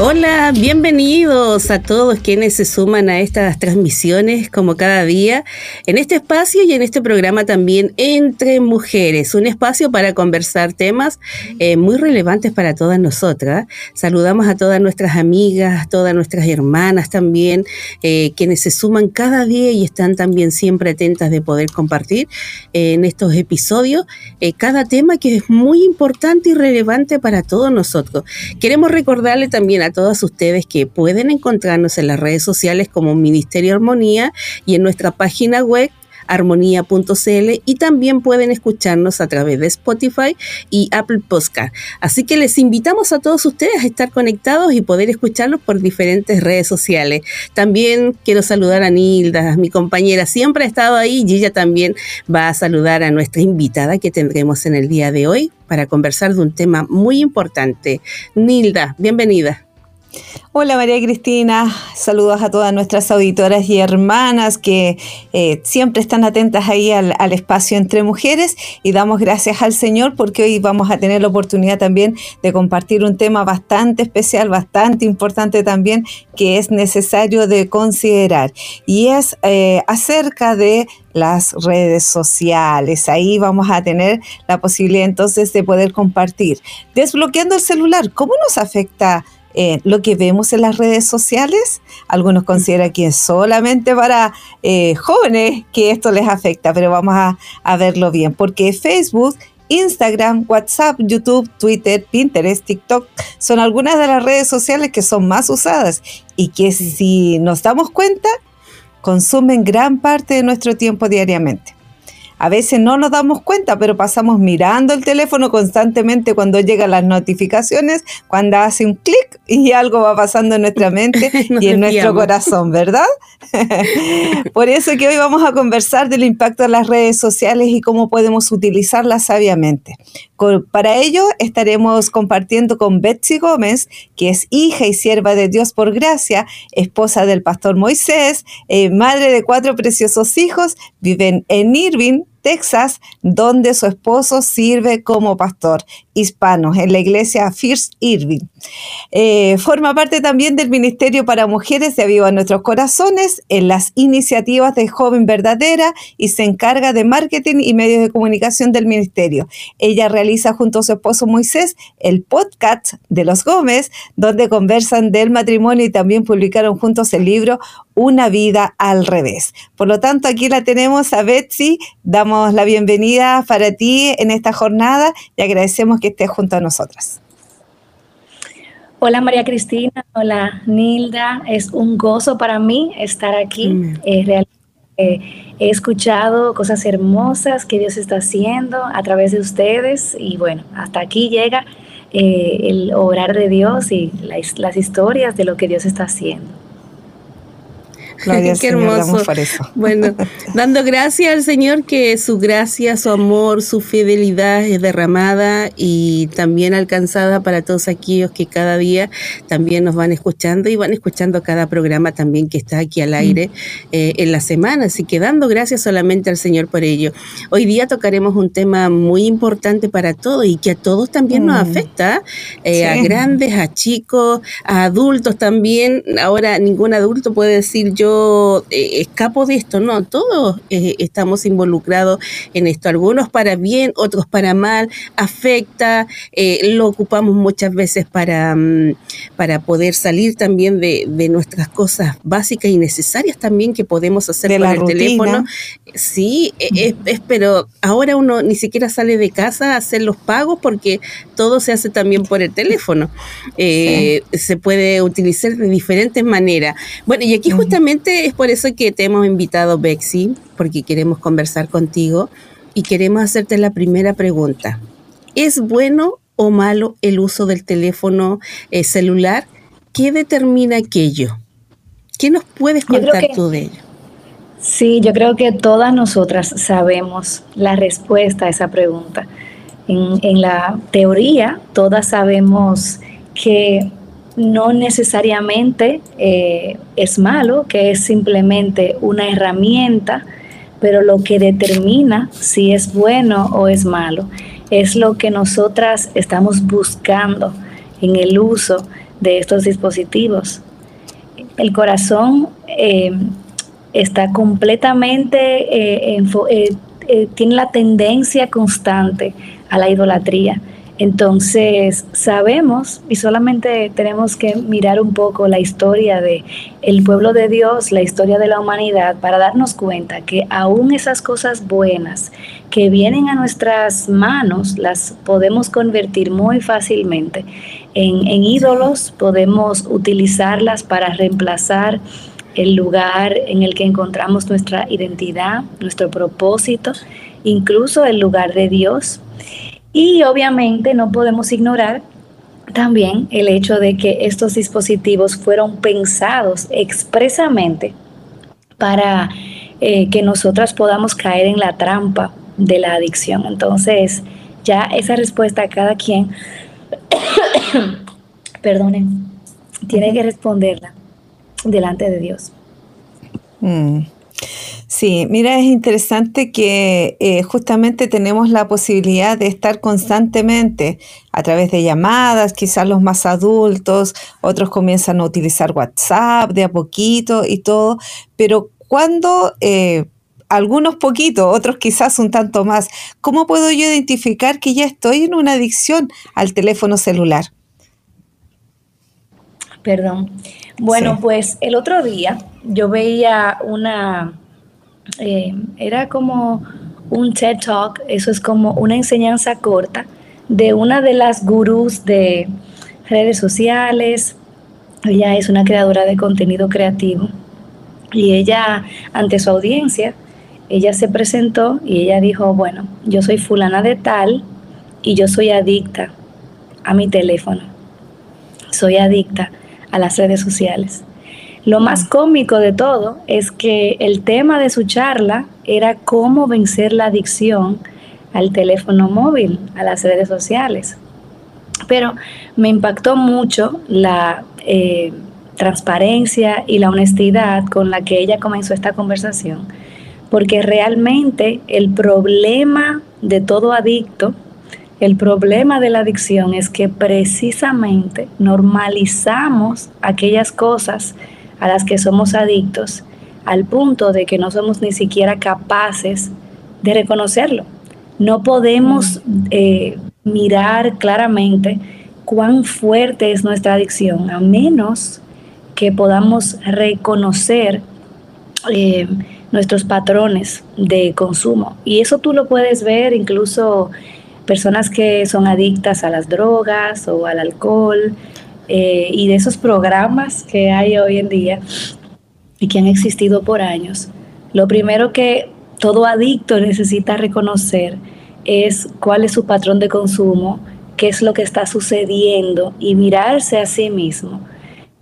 Hola, bienvenidos a todos quienes se suman a estas transmisiones como cada día en este espacio y en este programa también entre mujeres, un espacio para conversar temas eh, muy relevantes para todas nosotras. Saludamos a todas nuestras amigas, todas nuestras hermanas también, eh, quienes se suman cada día y están también siempre atentas de poder compartir eh, en estos episodios cada tema que es muy importante y relevante para todos nosotros. Queremos recordarle también a a todas ustedes que pueden encontrarnos en las redes sociales como Ministerio Armonía y en nuestra página web armonía.cl y también pueden escucharnos a través de Spotify y Apple Podcast. Así que les invitamos a todos ustedes a estar conectados y poder escucharnos por diferentes redes sociales. También quiero saludar a Nilda, mi compañera, siempre ha estado ahí y ella también va a saludar a nuestra invitada que tendremos en el día de hoy para conversar de un tema muy importante. Nilda, bienvenida. Hola María Cristina, saludos a todas nuestras auditoras y hermanas que eh, siempre están atentas ahí al, espacio entre mujeres y damos gracias al Señor porque hoy vamos a tener la oportunidad también de compartir un tema bastante especial, bastante importante también que es necesario de considerar y es eh, acerca de las redes sociales. Ahí vamos a tener la posibilidad entonces de poder compartir. Desbloqueando el celular, ¿cómo nos afecta? Eh, lo que vemos en las redes sociales. Algunos consideran que es solamente para eh, jóvenes que esto les afecta, pero vamos a, a verlo bien, porque Facebook Instagram, WhatsApp, YouTube, Twitter, Pinterest, TikTok son algunas de las redes sociales que son más usadas y que si nos damos cuenta, consumen gran parte de nuestro tiempo diariamente. A veces no nos damos cuenta, pero pasamos mirando el teléfono constantemente cuando llegan las notificaciones, cuando hace un clic y algo va pasando en nuestra mente y en nuestro corazón, ¿verdad? Por eso que hoy vamos a conversar del impacto de las redes sociales y cómo podemos utilizarlas sabiamente. Para ello estaremos compartiendo con Betsy Gómez, que es hija y sierva de Dios por gracia, esposa del pastor Moisés, eh, madre de cuatro preciosos hijos, viven en Irving, Texas, donde su esposo sirve como pastor hispano en la iglesia First Irving. Eh, forma parte también del Ministerio para Mujeres de Aviva Nuestros Corazones en las iniciativas de Joven Verdadera y se encarga de marketing y medios de comunicación del ministerio. Ella realiza junto a su esposo Moisés el podcast de los Gómez, donde conversan del matrimonio y también publicaron juntos el libro Una vida al revés. Por lo tanto, aquí la tenemos a Betsy. Damos la bienvenida para ti en esta jornada y agradecemos que esté junto a nosotras. Hola María Cristina, hola Nilda, es un gozo para mí estar aquí. realmente he escuchado cosas hermosas que Dios está haciendo a través de ustedes y bueno, hasta aquí llega eh, el obrar de Dios y las historias de lo que Dios está haciendo. Qué hermoso. Bueno, dando gracias al Señor que su gracia, su amor, su fidelidad es derramada y también alcanzada para todos aquellos que cada día también nos van escuchando y van escuchando cada programa también que está aquí al aire eh, en la semana. Así que dando gracias solamente al Señor por ello. Hoy día tocaremos un tema muy importante para todos y que a todos también nos mm. afecta, eh, a grandes, a chicos, a adultos también. Ahora ningún adulto puede decir yo eh, escapo de esto, no, todos eh, estamos involucrados en esto, algunos para bien, otros para mal, afecta, eh, lo ocupamos muchas veces para, mm, para poder salir también de, nuestras cosas básicas y necesarias también que podemos hacer con el teléfono. Sí, es, pero ahora uno ni siquiera sale de casa a hacer los pagos porque todo se hace también por el teléfono. Se puede utilizar de diferentes maneras. Bueno, y aquí justamente es por eso que te hemos invitado, Bexi, porque queremos conversar contigo y queremos hacerte la primera pregunta. ¿Es bueno o malo el uso del teléfono eh, celular? ¿Qué determina aquello? ¿Qué nos puedes contar tú de ello? Sí, yo creo que todas nosotras sabemos la respuesta a esa pregunta. En, la teoría, todas sabemos que no necesariamente eh, es malo, que es simplemente una herramienta, pero lo que determina si es bueno o es malo es lo que nosotras estamos buscando en el uso de estos dispositivos. El corazón eh, está completamente, eh, tiene la tendencia constante a la idolatría. Entonces sabemos y solamente tenemos que mirar un poco la historia de el pueblo de Dios, la historia de la humanidad para darnos cuenta que aún esas cosas buenas que vienen a nuestras manos las podemos convertir muy fácilmente en, en ídolos, podemos utilizarlas para reemplazar el lugar en el que encontramos nuestra identidad, nuestro propósito, incluso el lugar de Dios. Y obviamente no podemos ignorar también el hecho de que estos dispositivos fueron pensados expresamente para eh, que nosotras podamos caer en la trampa de la adicción. Entonces, ya esa respuesta a cada quien, perdonen, tiene que responderla delante de Dios. Mm. Sí, mira, es interesante que eh, justamente tenemos la posibilidad de estar constantemente a través de llamadas, quizás los más adultos, otros comienzan a utilizar WhatsApp de a poquito y todo, pero cuando... Eh, algunos poquitos, otros quizás un tanto más. ¿Cómo puedo yo identificar que ya estoy en una adicción al teléfono celular? Perdón. Bueno, pues el otro día yo veía una, eh, era como un TED Talk, eso es como una enseñanza corta de una de las gurús de redes sociales. Ella es una creadora de contenido creativo y ella, ante su audiencia, ella se presentó y ella dijo, bueno, yo soy fulana de tal y yo soy adicta a mi teléfono. Soy adicta a las redes sociales. Lo más cómico de todo es que el tema de su charla era cómo vencer la adicción al teléfono móvil, a las redes sociales. Pero me impactó mucho la eh, transparencia y la honestidad con la que ella comenzó esta conversación, porque realmente el problema de todo adicto, el problema de la adicción es que precisamente normalizamos aquellas cosas a las que somos adictos al punto de que no somos ni siquiera capaces de reconocerlo. No podemos eh, mirar claramente cuán fuerte es nuestra adicción, a menos que podamos reconocer eh, nuestros patrones de consumo. Y eso tú lo puedes ver incluso personas que son adictas a las drogas o al alcohol, eh, y de esos programas que hay hoy en día y que han existido por años, lo primero que todo adicto necesita reconocer es cuál es su patrón de consumo, qué es lo que está sucediendo y mirarse a sí mismo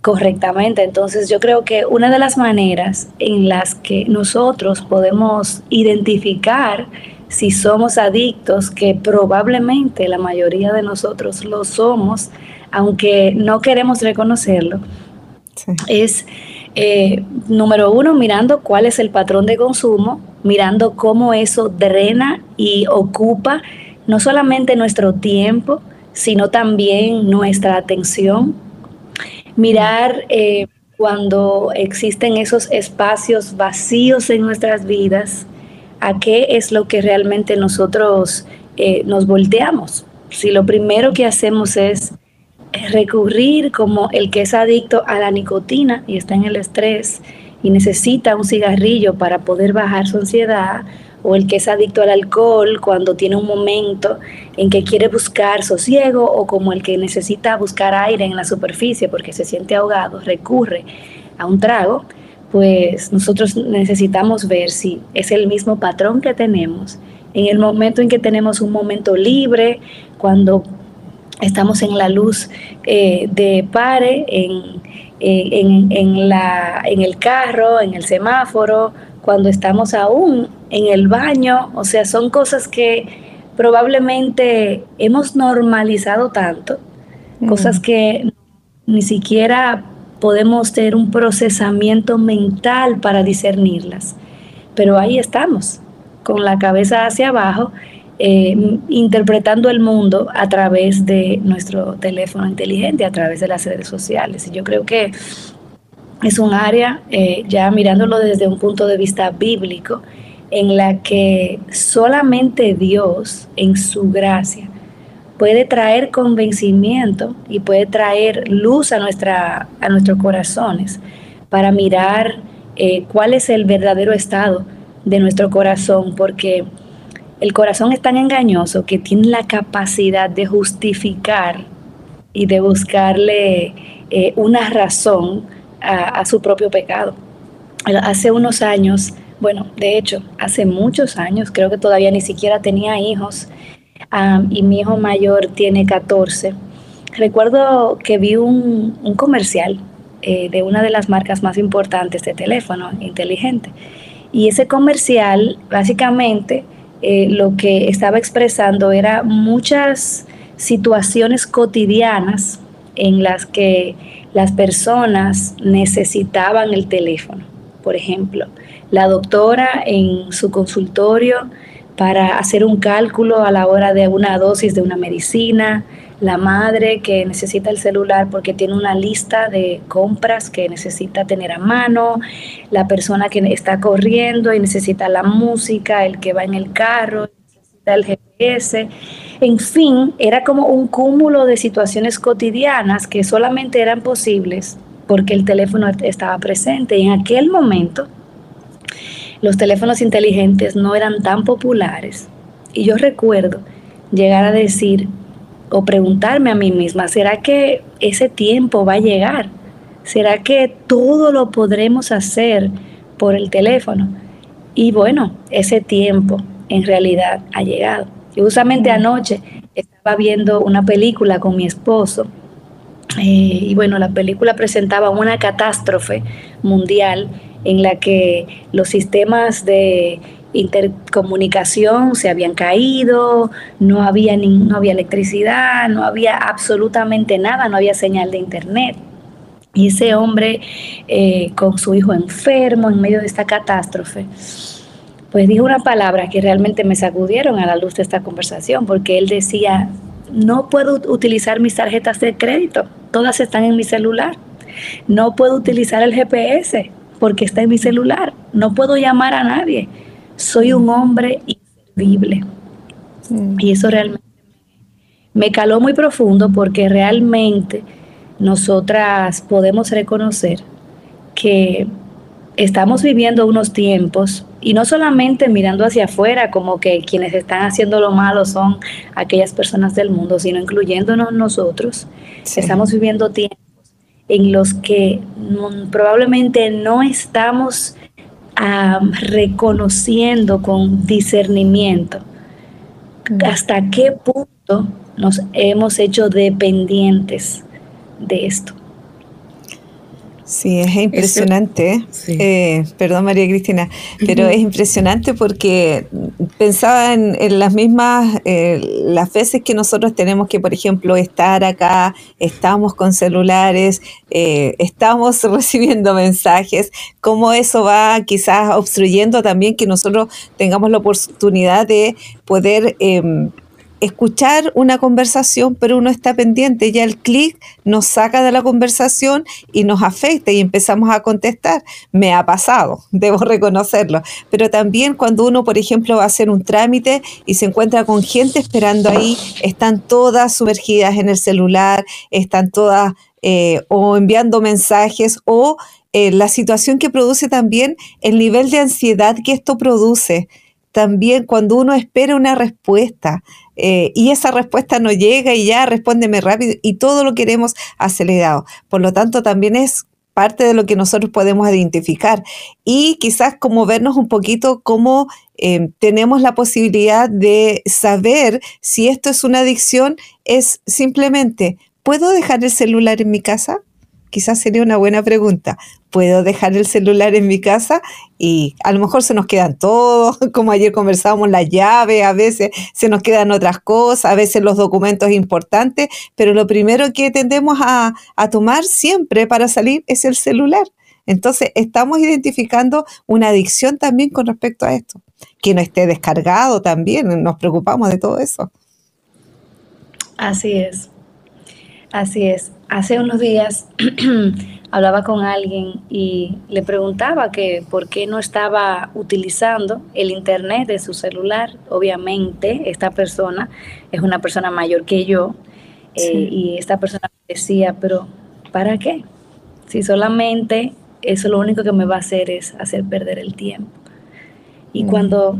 correctamente. Entonces yo creo que una de las maneras en las que nosotros podemos identificar si somos adictos, que probablemente la mayoría de nosotros lo somos, aunque no queremos reconocerlo, es eh, número uno, mirando cuál es el patrón de consumo, mirando cómo eso drena y ocupa no solamente nuestro tiempo, sino también nuestra atención. Mirar eh, cuando existen esos espacios vacíos en nuestras vidas, a qué es lo que realmente nosotros eh, nos volteamos. Si lo primero que hacemos es recurrir como el que es adicto a la nicotina y está en el estrés y necesita un cigarrillo para poder bajar su ansiedad, o el que es adicto al alcohol cuando tiene un momento en que quiere buscar sosiego, o como el que necesita buscar aire en la superficie porque se siente ahogado, recurre a un trago, pues nosotros necesitamos ver si es el mismo patrón que tenemos en el momento en que tenemos un momento libre, cuando estamos en la luz eh, de pare, en, en, la, en el carro, en el semáforo, cuando estamos aún en el baño, o sea, son cosas que probablemente hemos normalizado tanto, cosas que ni siquiera podemos tener un procesamiento mental para discernirlas. Pero ahí estamos, con la cabeza hacia abajo, eh, interpretando el mundo a través de nuestro teléfono inteligente, a través de las redes sociales. Y yo creo que es un área, eh, ya mirándolo desde un punto de vista bíblico, en la que solamente Dios, en su gracia, puede traer convencimiento y puede traer luz a, nuestra, a nuestros corazones para mirar eh, cuál es el verdadero estado de nuestro corazón, porque el corazón es tan engañoso que tiene la capacidad de justificar y de buscarle eh, una razón a, su propio pecado. Hace unos años, bueno, de hecho, hace muchos años, creo que todavía ni siquiera tenía hijos, y mi hijo mayor tiene 14. Recuerdo que vi un, comercial eh, de una de las marcas más importantes de teléfono inteligente. Y ese comercial, básicamente, eh, lo que estaba expresando era muchas situaciones cotidianas en las que las personas necesitaban el teléfono. Por ejemplo, la doctora en su consultorio para hacer un cálculo a la hora de una dosis de una medicina, la madre que necesita el celular porque tiene una lista de compras que necesita tener a mano, la persona que está corriendo y necesita la música, el que va en el carro, necesita el GPS. En fin, era como un cúmulo de situaciones cotidianas que solamente eran posibles porque el teléfono estaba presente. Y en aquel momento los teléfonos inteligentes no eran tan populares. Y yo recuerdo llegar a decir o preguntarme a mí misma, ¿será que ese tiempo va a llegar? ¿Será que todo lo podremos hacer por el teléfono? Y bueno, ese tiempo en realidad ha llegado. Y justamente anoche estaba viendo una película con mi esposo eh, y bueno, la película presentaba una catástrofe mundial en la que los sistemas de intercomunicación se habían caído, no había, ni, no había electricidad, no había absolutamente nada, no había señal de internet. Y ese hombre eh, con su hijo enfermo en medio de esta catástrofe, pues dijo una palabra que realmente me sacudieron a la luz de esta conversación, porque él decía, no puedo utilizar mis tarjetas de crédito, todas están en mi celular. No puedo utilizar el GPS, porque está en mi celular. No puedo llamar a nadie. Soy un hombre inservible. Y eso realmente me caló muy profundo porque realmente nosotras podemos reconocer que estamos viviendo unos tiempos y no solamente mirando hacia afuera como que quienes están haciendo lo malo son aquellas personas del mundo, sino incluyéndonos nosotros. Estamos viviendo tiempos en los que probablemente no estamos reconociendo con discernimiento mm. hasta qué punto nos hemos hecho dependientes de esto. Sí, es impresionante. Eh, perdón, María Cristina, pero es impresionante porque pensaba en, las mismas, eh, las veces que nosotros tenemos que, por ejemplo, estar acá, estamos con celulares, eh, estamos recibiendo mensajes, cómo eso va quizás obstruyendo también que nosotros tengamos la oportunidad de poder em, escuchar una conversación, pero uno está pendiente, ya el clic nos saca de la conversación y nos afecta y empezamos a contestar. Me ha pasado, debo reconocerlo. Pero también cuando uno, por ejemplo, va a hacer un trámite y se encuentra con gente esperando ahí, están todas sumergidas en el celular, están todas eh, o enviando mensajes o eh, la situación que produce también el nivel de ansiedad que esto produce también cuando uno espera una respuesta eh, y esa respuesta no llega y ya respóndeme rápido y todo lo queremos acelerado. Por lo tanto, también es parte de lo que nosotros podemos identificar y quizás como vernos un poquito cómo eh, tenemos la posibilidad de saber si esto es una adicción, es simplemente, ¿puedo dejar el celular en mi casa? Quizás sería una buena pregunta. ¿Puedo dejar el celular en mi casa? Y a lo mejor se nos quedan todos, como ayer conversábamos, la llave, a veces se nos quedan otras cosas, a veces los documentos importantes, pero lo primero que tendemos a, a tomar siempre para salir es el celular. Entonces, estamos identificando una adicción también con respecto a esto. Que no esté descargado también, nos preocupamos de todo eso. Así es, así es. Hace unos días hablaba con alguien y le preguntaba que por qué no estaba utilizando el internet de su celular. Obviamente, esta persona es una persona mayor que yo eh, y esta persona decía, pero ¿para qué? Si solamente eso lo único que me va a hacer es hacer perder el tiempo. Y mm. cuando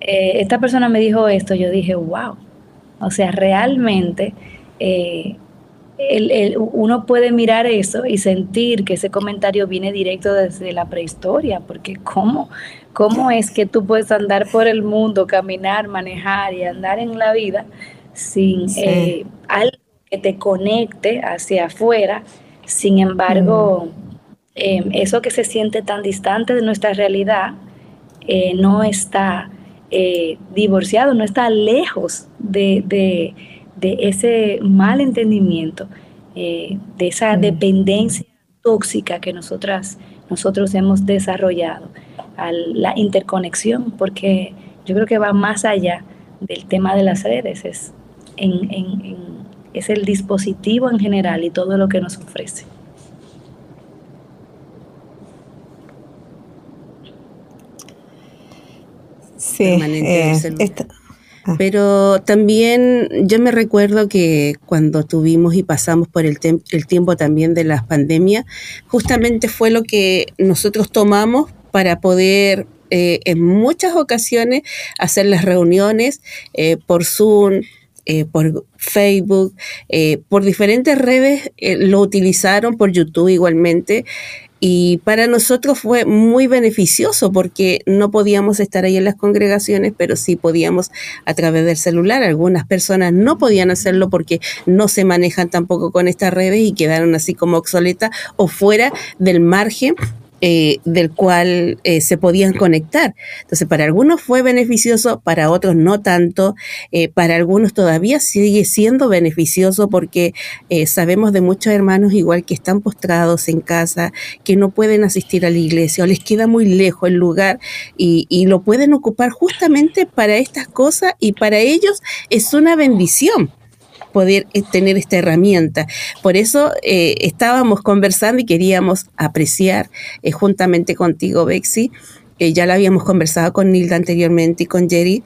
eh, esta persona me dijo esto, yo dije, wow, o sea, realmente eh, uno puede mirar eso y sentir que ese comentario viene directo desde la prehistoria, porque ¿cómo, cómo es que tú puedes andar por el mundo, caminar, manejar y andar en la vida sin eh, algo que te conecte hacia afuera? Sin embargo, mm. Em, eso que se siente tan distante de nuestra realidad eh, no está eh, divorciado, no está lejos de, ese mal entendimiento, eh, de esa dependencia tóxica que nosotras, nosotros hemos desarrollado, a la interconexión, porque yo creo que va más allá del tema de las redes, es, es el dispositivo en general y todo lo que nos ofrece. Eh, ah. Pero también yo me recuerdo que cuando tuvimos y pasamos por el, el tiempo también de las pandemias, justamente fue lo que nosotros tomamos para poder eh, en muchas ocasiones hacer las reuniones eh, por Zoom, por Facebook, por diferentes redes lo utilizaron, por YouTube igualmente. Y para nosotros fue muy beneficioso porque no podíamos estar ahí en las congregaciones, pero sí podíamos a través del celular. Algunas personas no podían hacerlo porque no se manejan tampoco con estas redes y quedaron así como obsoletas o fuera del margen eh, del cual eh, se podían conectar. Entonces, para algunos fue beneficioso, para otros no tanto, eh, para algunos todavía sigue siendo beneficioso porque sabemos de muchos hermanos igual que están postrados en casa, que no pueden asistir a la iglesia o les queda muy lejos el lugar y, y lo pueden ocupar justamente para estas cosas y para ellos es una bendición poder eh, tener esta herramienta. Por eso eh, estábamos conversando y queríamos apreciar eh, juntamente contigo, Bexi, ya la habíamos conversado con Nilda anteriormente y con Jerry,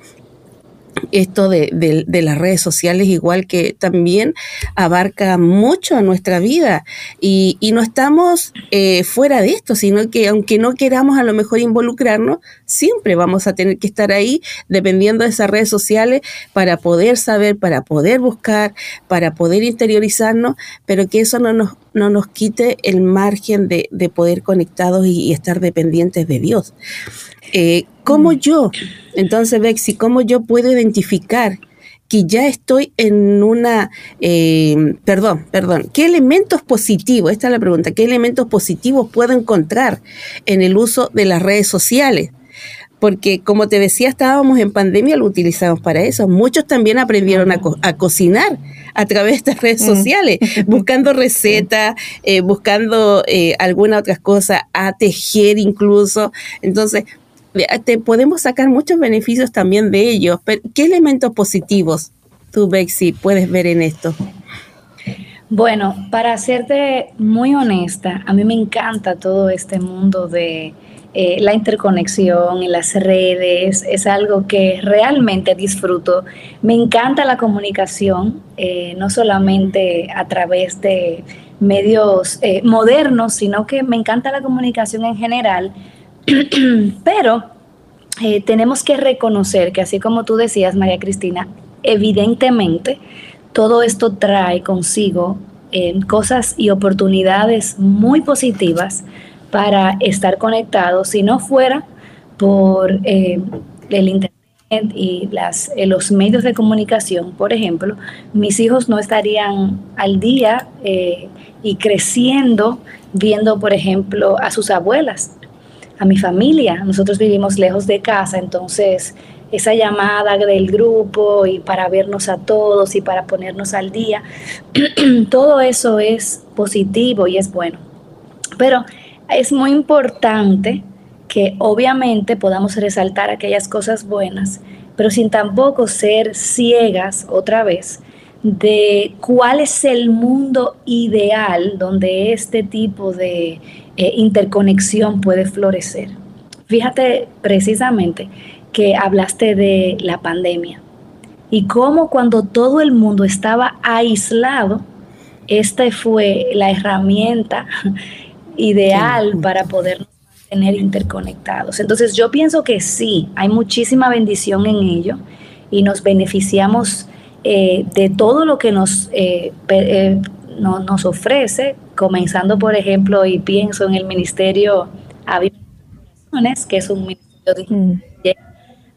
esto de, las redes sociales igual que también abarca mucho a nuestra vida y, no estamos eh, fuera de esto, sino que aunque no queramos a lo mejor involucrarnos, siempre vamos a tener que estar ahí dependiendo de esas redes sociales para poder saber, para poder buscar, para poder interiorizarnos, pero que eso no nos, no nos quite el margen de, poder conectados y estar dependientes de Dios. Eh, ¿Cómo mm. yo, entonces, Bexi, cómo yo puedo identificar que ya estoy en una, eh, perdón, perdón, ¿qué elementos positivos, esta es la pregunta, qué elementos positivos puedo encontrar en el uso de las redes sociales? Porque como te decía, estábamos en pandemia, lo utilizamos para eso. Muchos también aprendieron a, cocinar a través de estas redes mm. sociales, buscando recetas, eh, buscando alguna otra cosa, a tejer incluso. Entonces, te podemos sacar muchos beneficios también de ellos. Pero, ¿Qué elementos positivos tú, Bexi, puedes ver en esto? Bueno, para serte muy honesta, a mí me encanta todo este mundo de eh, la interconexión en las redes, es algo que realmente disfruto. Me encanta la comunicación, eh, no solamente a través de medios eh, modernos, sino que me encanta la comunicación en general Pero eh, tenemos que reconocer que así como tú decías, María Cristina, evidentemente todo esto trae consigo eh, cosas y oportunidades muy positivas para estar conectados, si no fuera por eh, el Internet, y las, los medios de comunicación, por ejemplo, mis hijos no estarían al día y creciendo viendo, por ejemplo, a sus abuelas, a mi familia. Nosotros vivimos lejos de casa, entonces esa llamada del grupo y para vernos a todos y para ponernos al día, todo eso es positivo y es bueno. Pero es muy importante que obviamente podamos resaltar aquellas cosas buenas, pero sin tampoco ser ciegas otra vez de cuál es el mundo ideal donde este tipo de eh, interconexión puede florecer. Fíjate precisamente que hablaste de la pandemia y cómo cuando todo el mundo estaba aislado, esta fue la herramienta ideal para poder tener interconectados. Entonces yo pienso que sí, hay muchísima bendición en ello y nos beneficiamos eh, de todo lo que nos, eh, eh, nos ofrece, comenzando por ejemplo, y pienso en el Ministerio Aviaciones, que es un ministerio mm.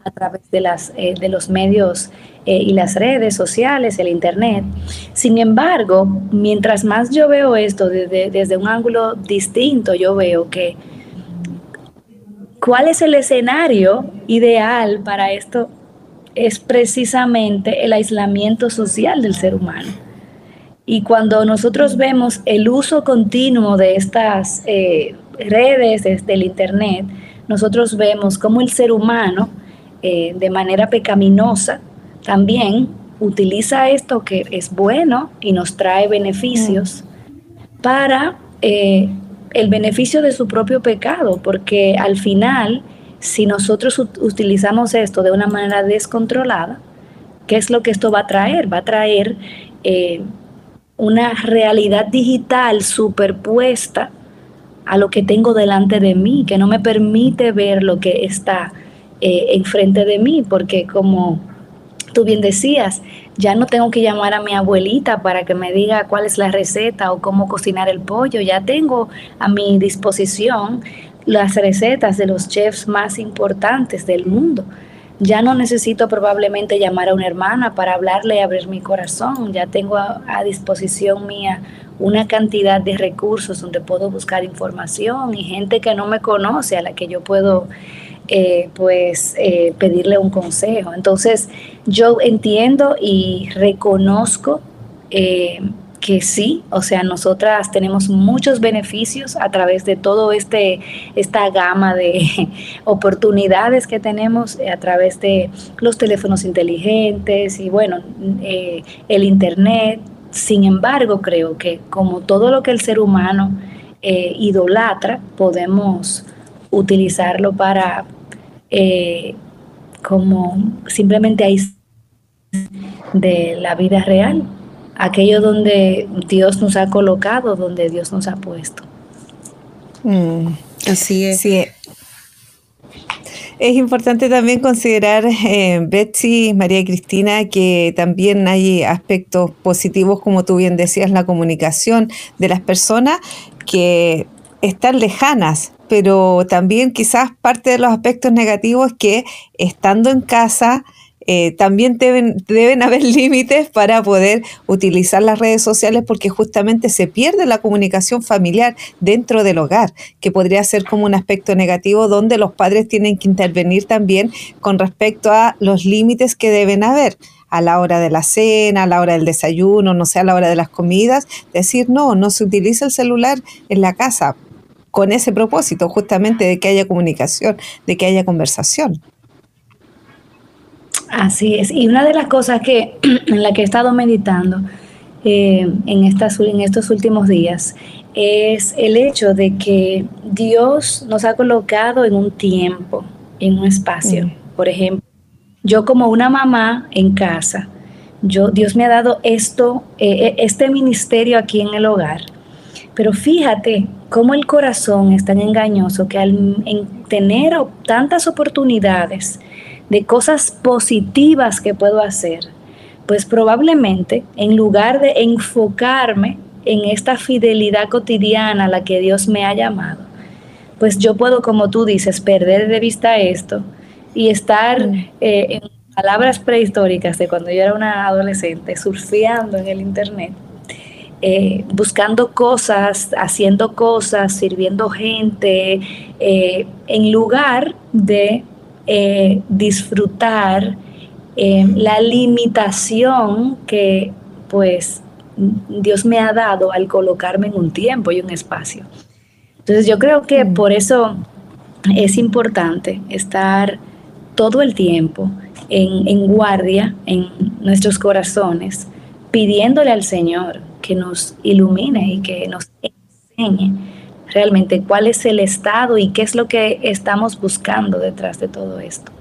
a través de, las, de los medios y las redes sociales, el Internet. Sin embargo, mientras más yo veo esto desde, desde un ángulo distinto, yo veo que cuál es el escenario ideal para esto es precisamente el aislamiento social del ser humano. Y cuando nosotros vemos el uso continuo de estas eh, redes, desde el Internet, nosotros vemos cómo el ser humano, eh, de manera pecaminosa, también utiliza esto que es bueno y nos trae beneficios para eh, el beneficio de su propio pecado, porque al final si nosotros utilizamos esto de una manera descontrolada, ¿qué es lo que esto va a traer? Va a traer eh, una realidad digital superpuesta a lo que tengo delante de mí, que no me permite ver lo que está eh, enfrente de mí, porque como tú bien decías, ya no tengo que llamar a mi abuelita para que me diga cuál es la receta o cómo cocinar el pollo, ya tengo a mi disposición las recetas de los chefs más importantes del mundo. Ya no necesito probablemente llamar a una hermana para hablarle y abrir mi corazón. Ya tengo a, disposición mía una cantidad de recursos donde puedo buscar información y gente que no me conoce a la que yo puedo eh, pues eh, pedirle un consejo. Entonces yo entiendo y reconozco eh, que sí, o sea, nosotras tenemos muchos beneficios a través de todo este esta gama de oportunidades que tenemos a través de los teléfonos inteligentes y bueno, eh, el internet. Sin embargo, creo que como todo lo que el ser humano eh, idolatra, podemos utilizarlo para eh, como simplemente ahí de la vida real aquello donde Dios nos ha colocado, donde Dios nos ha puesto. Mm, así es. Es importante también considerar, eh, Betsy, María y Cristina, que también hay aspectos positivos, como tú bien decías, la comunicación de las personas que están lejanas, pero también quizás parte de los aspectos negativos es que estando en casa, eh, también deben, deben haber límites para poder utilizar las redes sociales porque justamente se pierde la comunicación familiar dentro del hogar, que podría ser como un aspecto negativo donde los padres tienen que intervenir también con respecto a los límites que deben haber a la hora de la cena, a la hora del desayuno, no sé, a la hora de las comidas, decir no, no se utiliza el celular en la casa con ese propósito justamente de que haya comunicación, de que haya conversación. Así es. Y una de las cosas que en la que he estado meditando eh, en, estas, en estos últimos días es el hecho de que Dios nos ha colocado en un tiempo, en un espacio. Mm. Por ejemplo, yo como una mamá en casa, yo, Dios me ha dado esto, eh, eh, este ministerio aquí en el hogar. Pero fíjate cómo el corazón es tan engañoso que al en tener tantas oportunidades, de cosas positivas que puedo hacer, pues probablemente en lugar de enfocarme en esta fidelidad cotidiana a la que Dios me ha llamado, pues yo puedo, como tú dices, perder de vista esto y estar mm. eh, en palabras prehistóricas de cuando yo era una adolescente, surfeando en el internet, eh, buscando cosas, haciendo cosas, sirviendo gente, eh, en lugar de disfrutar la limitación que pues Dios me ha dado al colocarme en un tiempo y un espacio. Entonces yo creo que mm. por eso es importante estar todo el tiempo en, guardia en nuestros corazones, pidiéndole al Señor que nos ilumine y que nos enseñe realmente cuál es el estado y qué es lo que estamos buscando detrás de todo esto.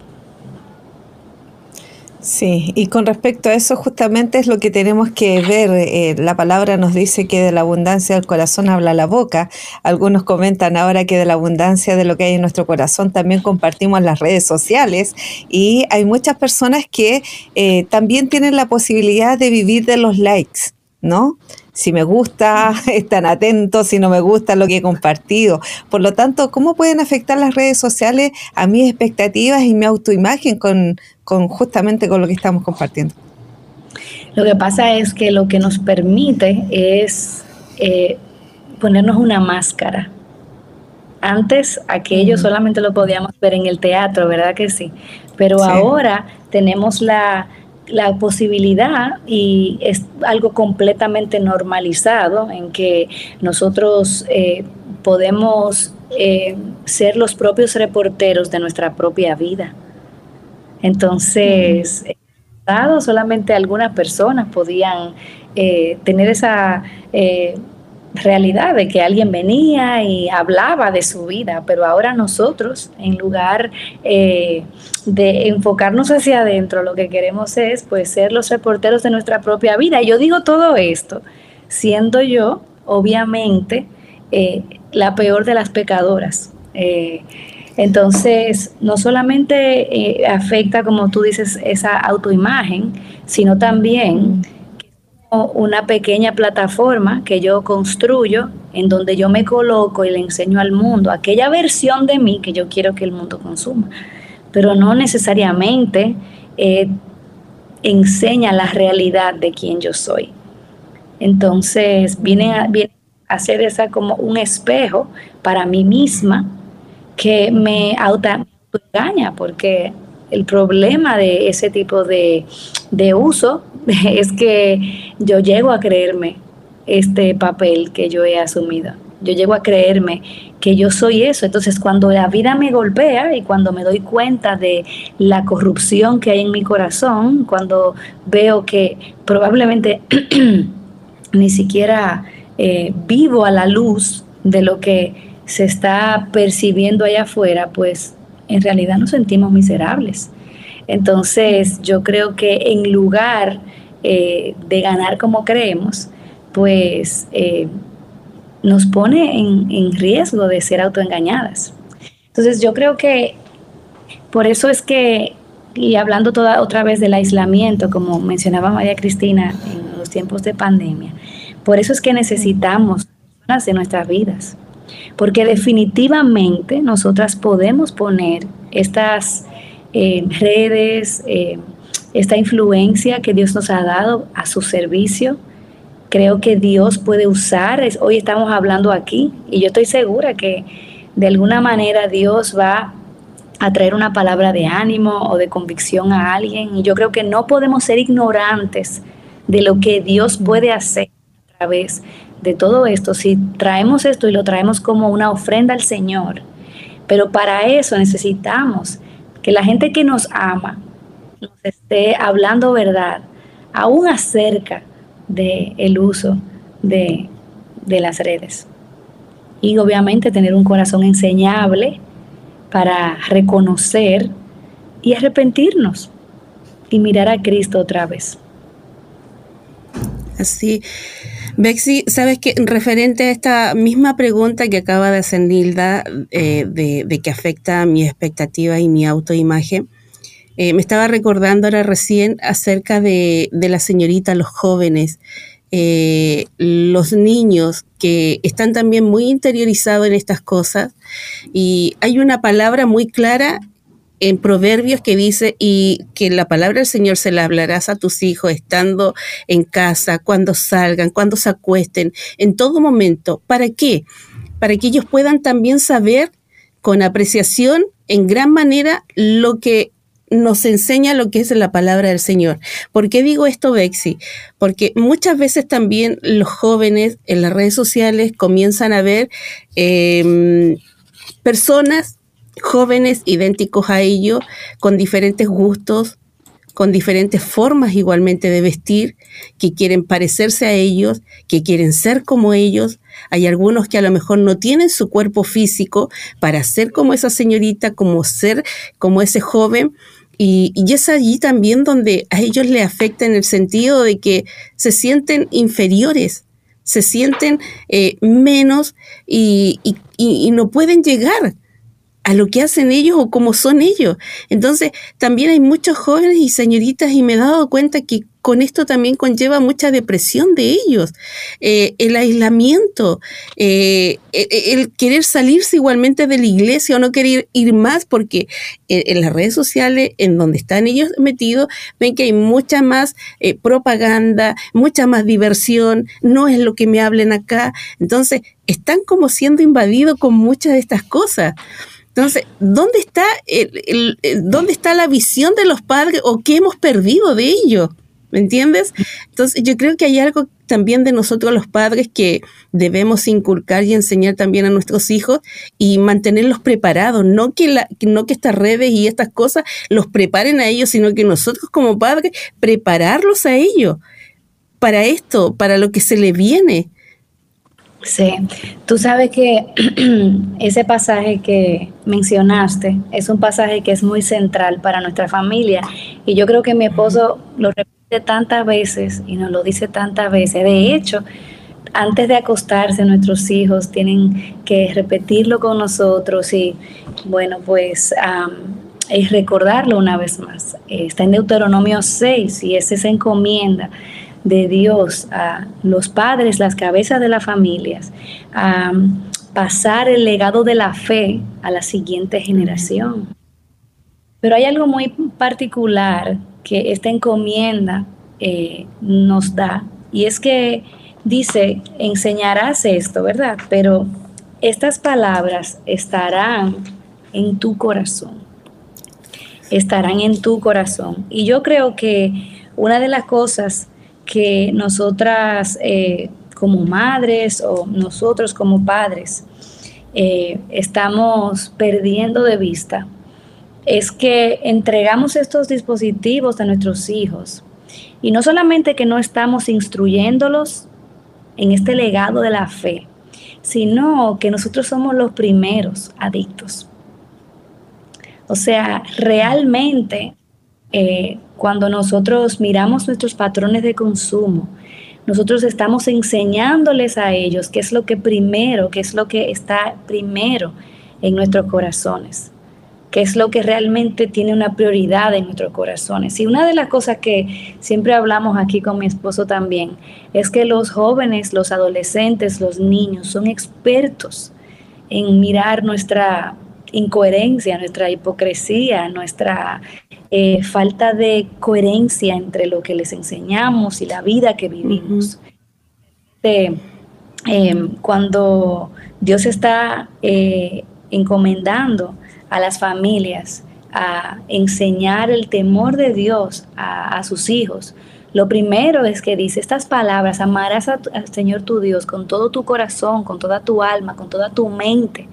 Sí, y con respecto a eso justamente es lo que tenemos que ver. Eh, la palabra nos dice que de la abundancia del corazón habla la boca. Algunos comentan ahora que de la abundancia de lo que hay en nuestro corazón también compartimos las redes sociales y hay muchas personas que eh, también tienen la posibilidad de vivir de los likes, ¿no? Si me gusta, están atentos, si no me gusta lo que he compartido. Por lo tanto, ¿cómo pueden afectar las redes sociales a mis expectativas y mi autoimagen con, con justamente con lo que estamos compartiendo? Lo que pasa es que lo que nos permite es eh, ponernos una máscara. Antes aquello solamente lo podíamos ver en el teatro, ¿verdad que sí? Pero ahora tenemos la, la posibilidad y es algo completamente normalizado en que nosotros eh, podemos eh, ser los propios reporteros de nuestra propia vida. Entonces, solamente algunas personas podían eh, tener esa realidad de que alguien venía y hablaba de su vida, pero ahora nosotros, en lugar eh, de enfocarnos hacia adentro, lo que queremos es pues ser los reporteros de nuestra propia vida. Y yo digo todo esto, siendo yo, obviamente, eh, la peor de las pecadoras. Eh, entonces, no solamente afecta, como tú dices, esa autoimagen, sino también una pequeña plataforma que yo construyo en donde yo me coloco y le enseño al mundo aquella versión de mí que yo quiero que el mundo consuma, pero no necesariamente eh, enseña la realidad de quién yo soy. Entonces viene a, viene a ser esa como un espejo para mí misma que me engaña porque el problema de ese tipo de, de uso es que yo llego a creerme este papel que yo he asumido. Yo llego a creerme que yo soy eso. Entonces, cuando la vida me golpea y cuando me doy cuenta de la corrupción que hay en mi corazón, cuando veo que probablemente ni siquiera eh, vivo a la luz de lo que se está percibiendo allá afuera, pues en realidad nos sentimos miserables. Entonces, yo creo que en lugar eh, de ganar como creemos, pues eh, nos pone en, riesgo de ser autoengañadas. Entonces yo creo que por eso es que, y hablando toda, otra vez del aislamiento, como mencionaba María Cristina en los tiempos de pandemia, por eso es que necesitamos personas de nuestras vidas, porque definitivamente nosotras podemos poner estas eh, redes, esta influencia que Dios nos ha dado a su servicio. Creo que Dios puede usar, hoy estamos hablando aquí y yo estoy segura que de alguna manera Dios va a traer una palabra de ánimo o de convicción a alguien y yo creo que no podemos ser ignorantes de lo que Dios puede hacer a través de todo esto. Si traemos esto y lo traemos como una ofrenda al Señor, pero para eso necesitamos que la gente que nos ama, nos esté hablando verdad, aún acerca del el uso de, de las redes. Y obviamente tener un corazón enseñable para reconocer y arrepentirnos y mirar a Cristo otra vez. Así. Bexi, sabes que referente a esta misma pregunta que acaba de hacer Nilda, eh, de, de, que afecta mi expectativa y mi autoimagen, eh, me estaba recordando ahora recién acerca de, la señorita, los jóvenes, eh, los niños que están también muy interiorizados en estas cosas. Y hay una palabra muy clara en Proverbios que dice y que la palabra del Señor se la hablarás a tus hijos estando en casa, cuando salgan, cuando se acuesten, en todo momento. ¿Para qué? Para que ellos puedan también saber con apreciación en gran manera lo que nos enseña lo que es la palabra del Señor. ¿Por qué digo esto, Bexi? Porque muchas veces también los jóvenes en las redes sociales comienzan a ver em, personas jóvenes idénticos a ellos, con diferentes gustos, con diferentes formas igualmente de vestir, que quieren parecerse a ellos, que quieren ser como ellos. Hay algunos que a lo mejor no tienen su cuerpo físico para ser como esa señorita, como ser como ese joven, y, es allí también donde a ellos le afecta en el sentido de que se sienten inferiores, se sienten eh, menos y, no pueden llegar a lo que hacen ellos o cómo son ellos. Entonces, también hay muchos jóvenes y señoritas y me he dado cuenta que con esto también conlleva mucha depresión de ellos, eh, el aislamiento, eh, e, e, el, querer salirse igualmente de la iglesia o no querer ir más porque en, las redes sociales en donde están ellos metidos ven que hay mucha más eh, propaganda, mucha más diversión, no es lo que me hablen acá, entonces están como siendo invadidos con muchas de estas cosas. Entonces, ¿dónde está, el, ¿dónde está la visión de los padres o qué hemos perdido de ellos? ¿Me entiendes? Entonces, yo creo que hay algo también de nosotros los padres que debemos inculcar y enseñar también a nuestros hijos y mantenerlos preparados, no que, la, no que estas redes y estas cosas los preparen a ellos, sino que nosotros como padres prepararlos a ellos para esto, para lo que se le viene. Sí, tú sabes que ese pasaje que mencionaste es un pasaje que es muy central para nuestra familia y yo creo que mi esposo lo repite tantas veces y nos lo dice tantas veces. De hecho, antes de acostarse nuestros hijos tienen que repetirlo con nosotros y bueno, pues es recordarlo una vez más. Está en Deuteronomio 6 y es encomienda de Dios a los padres, las cabezas de las familias, a pasar el legado de la fe a la siguiente generación. Pero hay algo muy particular que esta encomienda eh, nos da. Y es que dice, enseñarás esto, ¿verdad? Pero estas palabras estarán en tu corazón. Estarán en tu corazón. Y yo creo que una de las cosas que nosotras eh, como madres o nosotros como padres eh, estamos perdiendo de vista es que entregamos estos dispositivos a nuestros hijos y no solamente que no estamos instruyéndolos en este legado de la fe, sino que nosotros somos los primeros adictos. O sea, realmente eh, cuando nosotros miramos nuestros patrones de consumo, nosotros estamos enseñándoles a ellos qué es lo que primero, qué es lo que está primero en nuestros corazones qué es lo que realmente tiene una prioridad en nuestros corazones. Y una de las cosas que siempre hablamos aquí con mi esposo también es que los jóvenes, los adolescentes, los niños son expertos en mirar nuestra incoherencia, nuestra hipocresía, nuestra eh, falta de coherencia entre lo que les enseñamos y la vida que vivimos. Em, cuando Dios está eh, encomendando a las familias a enseñar el temor de Dios a, sus hijos, lo primero es que dice estas palabras, amarás al Señor tu Dios con todo tu corazón, con toda tu alma, con toda tu mente.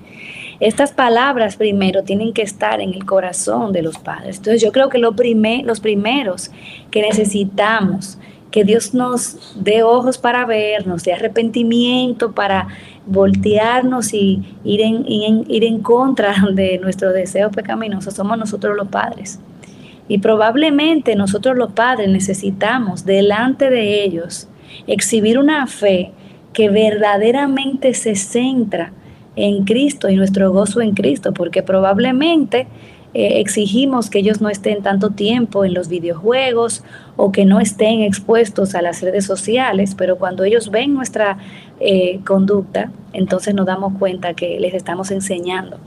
Estas palabras primero tienen que estar en el corazón de los padres. Entonces yo creo que lo los primeros que necesitamos que Dios nos dé ojos para ver, nos dé arrepentimiento para voltearnos y ir en, ir en contra de nuestros deseos pecaminosos, somos nosotros los padres. Y probablemente nosotros los padres necesitamos delante de ellos exhibir una fe que verdaderamente se centra en Cristo y nuestro gozo en Cristo, porque probablemente eh, exigimos que ellos no estén tanto tiempo en los videojuegos o que no estén expuestos a las redes sociales, pero cuando ellos ven nuestra eh, conducta, entonces nos damos cuenta que les estamos enseñando.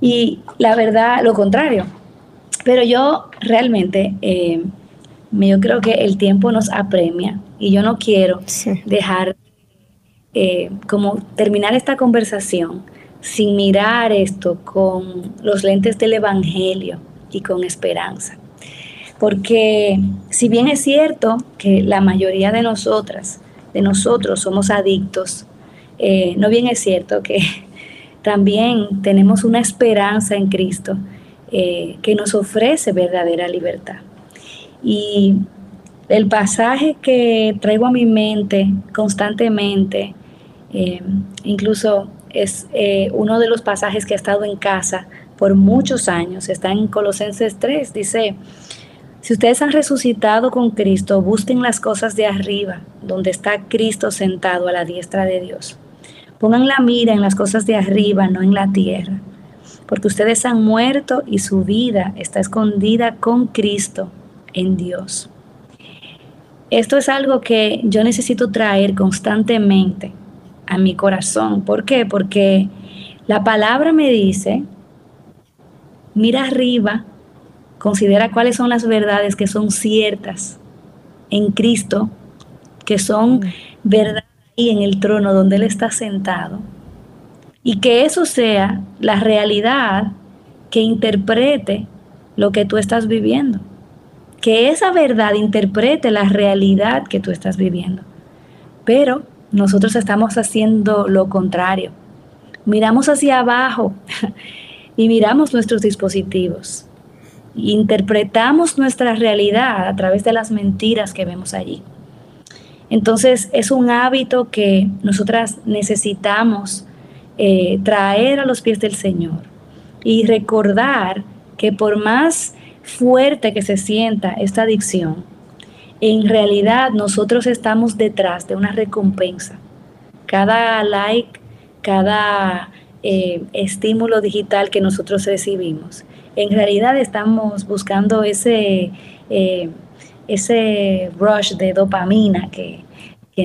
Y la verdad, lo contrario, pero yo realmente, eh, yo creo que el tiempo nos apremia y yo no quiero dejar eh, como terminar esta conversación sin mirar esto con los lentes del Evangelio y con esperanza. Porque si bien es cierto que la mayoría de nosotras, de nosotros somos adictos, eh, no bien es cierto que también tenemos una esperanza en Cristo eh, que nos ofrece verdadera libertad. Y el pasaje que traigo a mi mente constantemente, eh, incluso es uno de los pasajes que ha estado en casa por muchos años, está en Colosenses 3, dice, si ustedes han resucitado con Cristo, busquen las cosas de arriba, donde está Cristo sentado a la diestra de Dios. Pongan la mira en las cosas de arriba, no en la tierra, porque ustedes han muerto y su vida está escondida con Cristo en Dios. Esto es algo que yo necesito traer constantemente a mi corazón. ¿Por qué? Porque la palabra me dice, mira arriba considera cuáles son las verdades que son ciertas en Cristo, que son mm. verdad ahí en el trono donde Él está sentado, y que eso sea la realidad que interprete lo que tú estás viviendo. Que esa verdad interprete la realidad que tú estás viviendo. Pero nosotros estamos haciendo lo contrario. Miramos hacia abajo y miramos nuestros dispositivos interpretamos nuestra realidad a través de las mentiras que vemos allí. Entonces es un hábito que nosotras necesitamos eh, traer a los pies del Señor y recordar que por más fuerte que se sienta esta adicción, en realidad nosotros estamos detrás de una recompensa. Cada like, cada eh, estímulo digital que nosotros recibimos en realidad estamos buscando ese, eh, ese rush de dopamina que,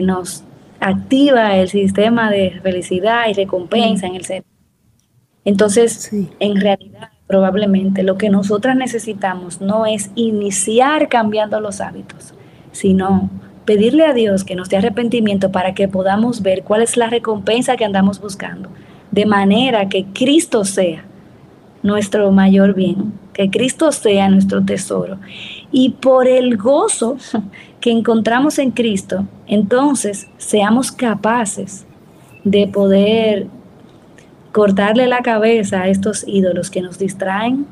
nos activa el sistema de felicidad y recompensa en el cerebro. Entonces, en realidad, probablemente lo que nosotras necesitamos no es iniciar cambiando los hábitos, sino pedirle a Dios que nos dé arrepentimiento para que podamos ver cuál es la recompensa que andamos buscando, de manera que Cristo sea nuestro mayor bien, que Cristo sea nuestro tesoro. Y por el gozo que encontramos en Cristo, entonces seamos capaces de poder cortarle la cabeza a estos ídolos que nos distraen,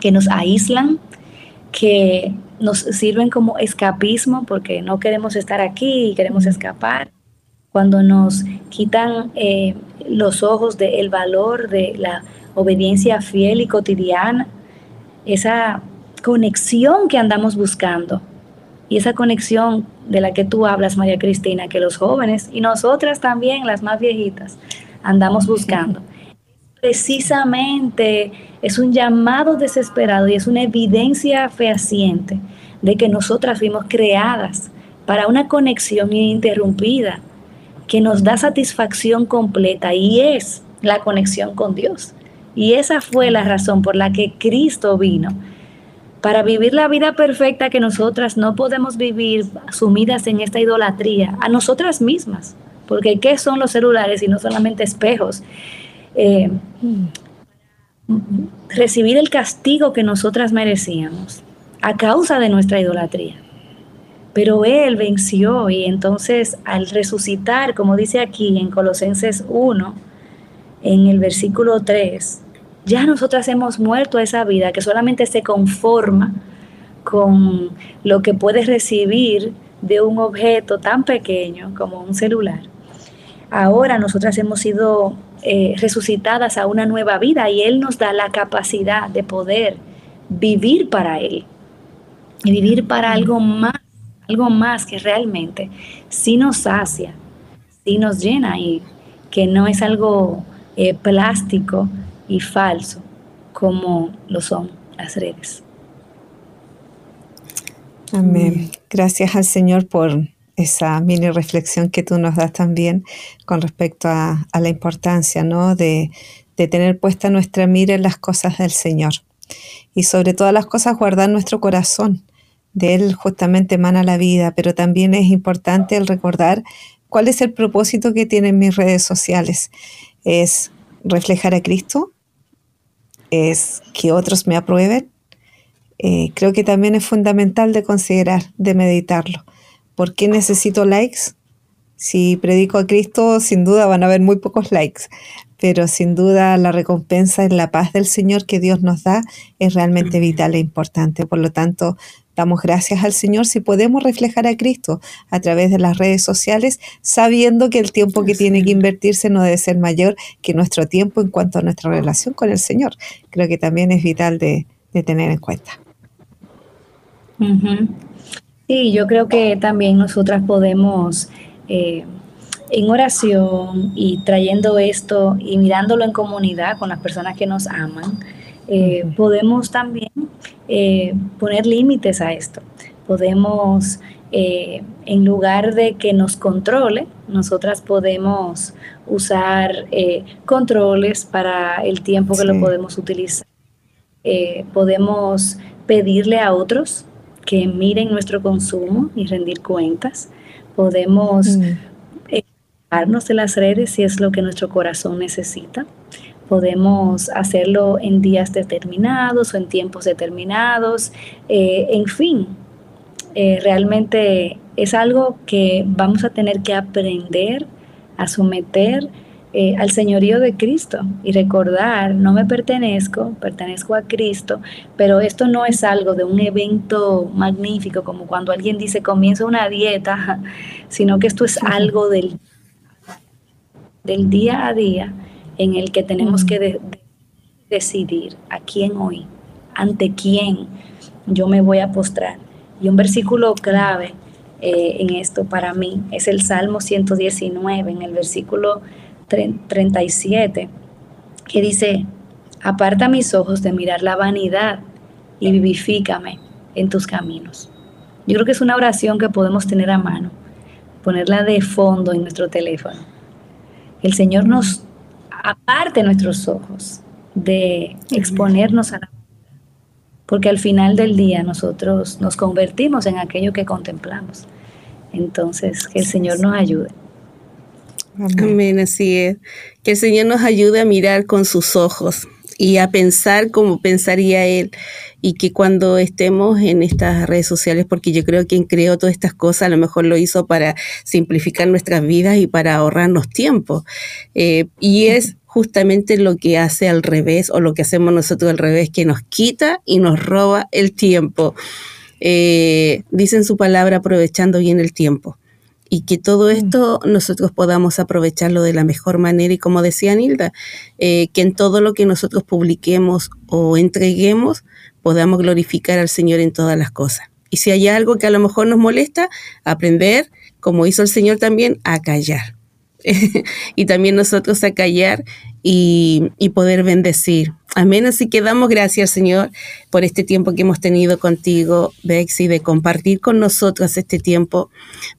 que nos aíslan, que nos sirven como escapismo porque no queremos estar aquí y queremos escapar. Cuando nos quitan eh, los ojos del valor de la obediencia fiel y cotidiana, esa conexión que andamos buscando y esa conexión de la que tú hablas, María Cristina, que los jóvenes y nosotras también, las más viejitas, andamos buscando. Precisamente es un llamado desesperado y es una evidencia fehaciente de que nosotras fuimos creadas para una conexión ininterrumpida que nos da satisfacción completa y es la conexión con Dios. Y esa fue la razón por la que Cristo vino, para vivir la vida perfecta que nosotras no podemos vivir sumidas en esta idolatría, a nosotras mismas, porque ¿qué son los celulares y no solamente espejos? Eh, recibir el castigo que nosotras merecíamos a causa de nuestra idolatría. Pero Él venció y entonces al resucitar, como dice aquí en Colosenses 1, en el versículo 3, ya nosotras hemos muerto a esa vida que solamente se conforma con lo que puedes recibir de un objeto tan pequeño como un celular. Ahora nosotras hemos sido eh, resucitadas a una nueva vida y Él nos da la capacidad de poder vivir para Él y vivir para algo más, algo más que realmente sí nos sacia, sí nos llena y que no es algo eh, plástico, y falso como lo son las redes. Amén. Gracias al Señor por esa mini reflexión que tú nos das también con respecto a, la importancia ¿no? de, tener puesta nuestra mira en las cosas del Señor. Y sobre todas las cosas guardar nuestro corazón. De él justamente emana la vida, pero también es importante el recordar cuál es el propósito que tienen mis redes sociales. Es reflejar a Cristo, es que otros me aprueben. Eh, creo que también es fundamental de considerar, de meditarlo. ¿Por qué necesito likes? Si predico a Cristo, sin duda van a haber muy pocos likes, pero sin duda la recompensa en la paz del Señor que Dios nos da es realmente vital e importante. Por lo tanto, damos gracias al Señor si podemos reflejar a Cristo a través de las redes sociales, sabiendo que el tiempo que tiene que invertirse no debe ser mayor que nuestro tiempo en cuanto a nuestra relación con el Señor. Creo que también es vital de, tener en cuenta. Sí, yo creo que también nosotras podemos, eh, en oración y trayendo esto y mirándolo en comunidad con las personas que nos aman, eh, podemos también eh, poner límites a esto. Podemos, en lugar de que nos controle, nosotras podemos usar controles para el tiempo que lo podemos utilizar. podemos pedirle a otros que miren nuestro consumo y rendir cuentas. Podemos mm. de las redes si es lo que nuestro corazón necesita. Podemos hacerlo en días determinados o en tiempos determinados. Eh, en fin, eh, realmente es algo que vamos a tener que aprender a someter eh, al señorío de Cristo y recordar, no me pertenezco, pertenezco a Cristo, pero esto no es algo de un evento magnífico como cuando alguien dice comienza una dieta, sino que esto es algo del, del día a día en el que tenemos que decidir a quién hoy, ante quién yo me voy a postrar. Y un versículo clave eh, en esto para mí es el Salmo 119, en el versículo 37, que dice, aparta mis ojos de mirar la vanidad y vivifícame en tus caminos. Yo creo que es una oración que podemos tener a mano, ponerla de fondo en nuestro teléfono. El Señor nos aparte nuestros ojos de exponernos a la porque al final del día nosotros nos convertimos en aquello que contemplamos. Entonces, que el Señor nos ayude. Amén. así es. Que el Señor nos ayude a mirar con sus ojos y a pensar como pensaría Él. Y que cuando estemos en estas redes sociales, porque yo creo que quien creó todas estas cosas a lo mejor lo hizo para simplificar nuestras vidas y para ahorrarnos tiempo. Eh, y es justamente lo que hace al revés o lo que hacemos nosotros al revés, que nos quita y nos roba el tiempo. Eh, dicen su palabra aprovechando bien el tiempo y que todo mm. esto nosotros podamos aprovecharlo de la mejor manera y como decía Nilda, eh, que en todo lo que nosotros publiquemos o entreguemos podamos glorificar al Señor en todas las cosas. Y si hay algo que a lo mejor nos molesta, aprender, como hizo el Señor también, a callar. y también nosotros a callar y, y poder bendecir. Amén. Así que damos gracias, Señor, por este tiempo que hemos tenido contigo, Bexy, de compartir con nosotros este tiempo.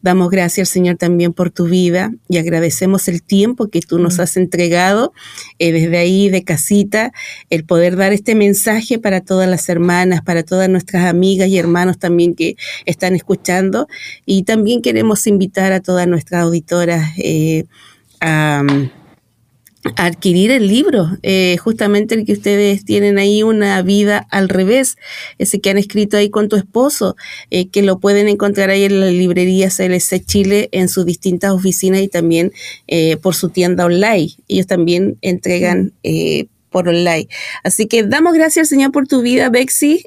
Damos gracias, Señor, también por tu vida y agradecemos el tiempo que tú nos has entregado eh, desde ahí, de casita, el poder dar este mensaje para todas las hermanas, para todas nuestras amigas y hermanos también que están escuchando. Y también queremos invitar a todas nuestras auditoras eh, a adquirir el libro, eh, justamente el que ustedes tienen ahí una vida al revés, ese que han escrito ahí con tu esposo, eh, que lo pueden encontrar ahí en la librería CLC Chile en sus distintas oficinas y también eh, por su tienda online. Ellos también entregan por online. Así que damos gracias Señor por tu vida, Bexy.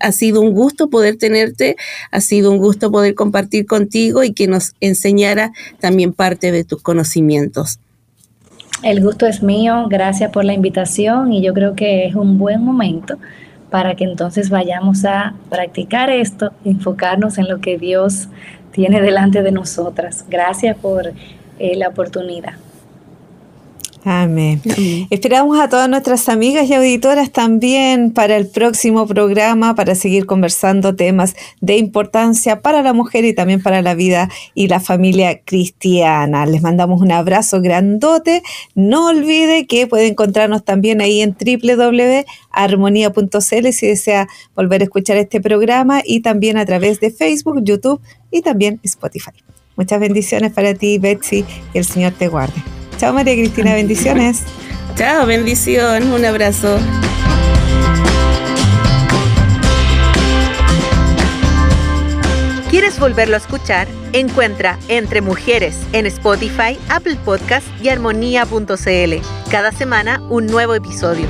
ha sido un gusto poder tenerte, ha sido un gusto poder compartir contigo y que nos enseñara también parte de tus conocimientos. El gusto es mío, gracias por la invitación y yo creo que es un buen momento para que entonces vayamos a practicar esto, enfocarnos en lo que Dios tiene delante de nosotras. Gracias por eh, la oportunidad. Amén. Esperamos a todas nuestras amigas y auditoras también para el próximo programa, para seguir conversando temas de importancia para la mujer y también para la vida y la familia cristiana. Les mandamos un abrazo grandote. No olvide que puede encontrarnos también ahí en www.armonía.cl si desea volver a escuchar este programa y también a través de Facebook, YouTube y también Spotify. Muchas bendiciones para ti, Betsy, y el Señor te guarde. Chao María Cristina, bendiciones. Chao, bendición, un abrazo. ¿Quieres volverlo a escuchar? Encuentra Entre Mujeres en Spotify, Apple Podcast y armonía.cl. Cada semana un nuevo episodio.